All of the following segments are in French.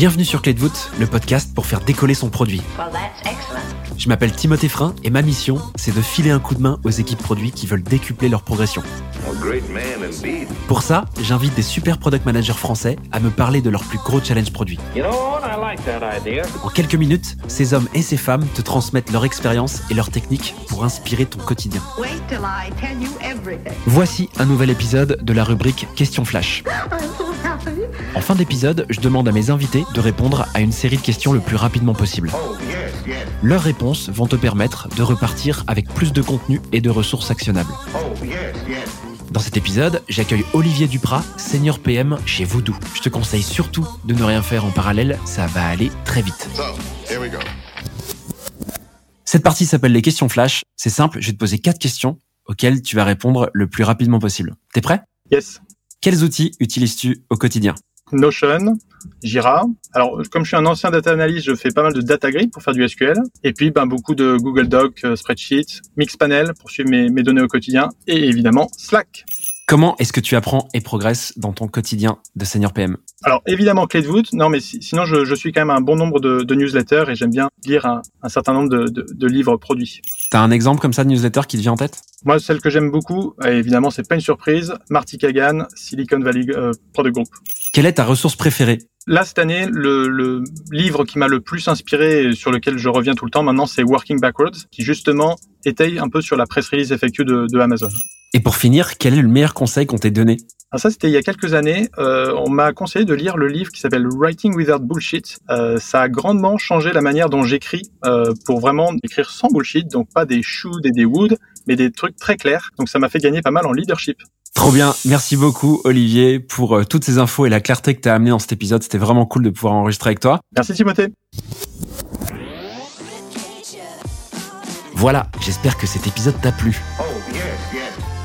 Bienvenue sur Clé de voûte, le podcast pour faire décoller son produit. Je m'appelle Timothée Frein et ma mission, c'est de filer un coup de main aux équipes produits qui veulent décupler leur progression. Pour ça, j'invite des super product managers français à me parler de leurs plus gros challenges produits. En quelques minutes, ces hommes et ces femmes te transmettent leur expérience et leurs techniques pour inspirer ton quotidien. Voici un nouvel épisode de la rubrique Question Flash. En fin d'épisode, je demande à mes invités de répondre à une série de questions le plus rapidement possible. Leurs réponses vont te permettre de repartir avec plus de contenu et de ressources actionnables. Dans cet épisode, j'accueille Olivier Duprat, senior PM chez Voodoo. Je te conseille surtout de ne rien faire en parallèle, ça va aller très vite. Cette partie s'appelle les questions flash. C'est simple, je vais te poser quatre questions auxquelles tu vas répondre le plus rapidement possible. T'es prêt? Yes. Quels outils utilises-tu au quotidien? Notion, Jira. Alors, comme je suis un ancien data analyst, je fais pas mal de data grid pour faire du SQL. Et puis, ben, beaucoup de Google Doc, euh, Spreadsheet, Mixpanel pour suivre mes, mes données au quotidien. Et évidemment, Slack. Comment est-ce que tu apprends et progresses dans ton quotidien de senior PM Alors évidemment voûte, non mais si- sinon je, je suis quand même un bon nombre de, de newsletters et j'aime bien lire un, un certain nombre de, de- de livres produits. T'as un exemple comme ça de newsletter qui te vient en tête? Moi celle que j'aime beaucoup, et évidemment c'est pas une surprise, Marty Kagan, Silicon Valley euh, Product Group. Quelle est ta ressource préférée? Là cette année, le, le livre qui m'a le plus inspiré et sur lequel je reviens tout le temps maintenant, c'est Working Backwards, qui justement étaye un peu sur la press release effectue de, de Amazon. Et pour finir, quel est le meilleur conseil qu'on t'ait donné? Alors ça, c'était il y a quelques années. Euh, on m'a conseillé de lire le livre qui s'appelle Writing Without Bullshit. Euh, ça a grandement changé la manière dont j'écris euh, pour vraiment écrire sans bullshit, donc pas des should et des would, mais des trucs très clairs. Donc ça m'a fait gagner pas mal en leadership. Trop bien, merci beaucoup Olivier pour euh, toutes ces infos et la clarté que t'as amené dans cet épisode. C'était vraiment cool de pouvoir enregistrer avec toi. Merci Timothée. Voilà, j'espère que cet épisode t'a plu.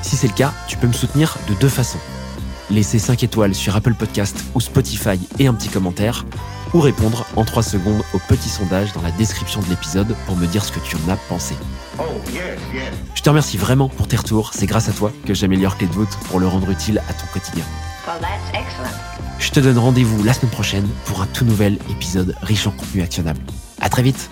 Si c'est le cas, tu peux me soutenir de deux façons. Laisser 5 étoiles sur Apple Podcast ou Spotify et un petit commentaire, ou répondre en 3 secondes au petit sondage dans la description de l'épisode pour me dire ce que tu en as pensé. Je te remercie vraiment pour tes retours, c'est grâce à toi que j'améliore Clé de voûte pour le rendre utile à ton quotidien. Well, that's excellent. Je te donne rendez-vous la semaine prochaine pour un tout nouvel épisode riche en contenu actionnable. À très vite